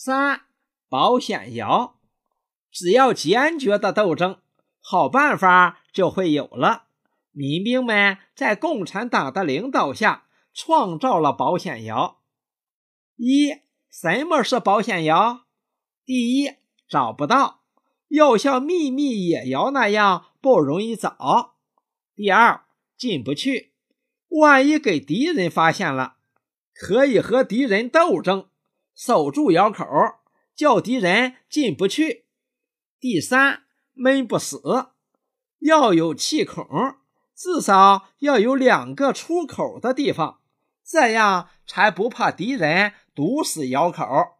三、保险窑。只要坚决的斗争，好办法就会有了。民兵们在共产党的领导下创造了保险窑。一、什么是保险窑？第一，找不到，要像秘密野窑那样不容易找。第二，进不去，万一给敌人发现了，可以和敌人斗争，守住窑口，叫敌人进不去。第三，闷不死，要有气孔，至少要有两个出口的地方，这样才不怕敌人堵死窑口。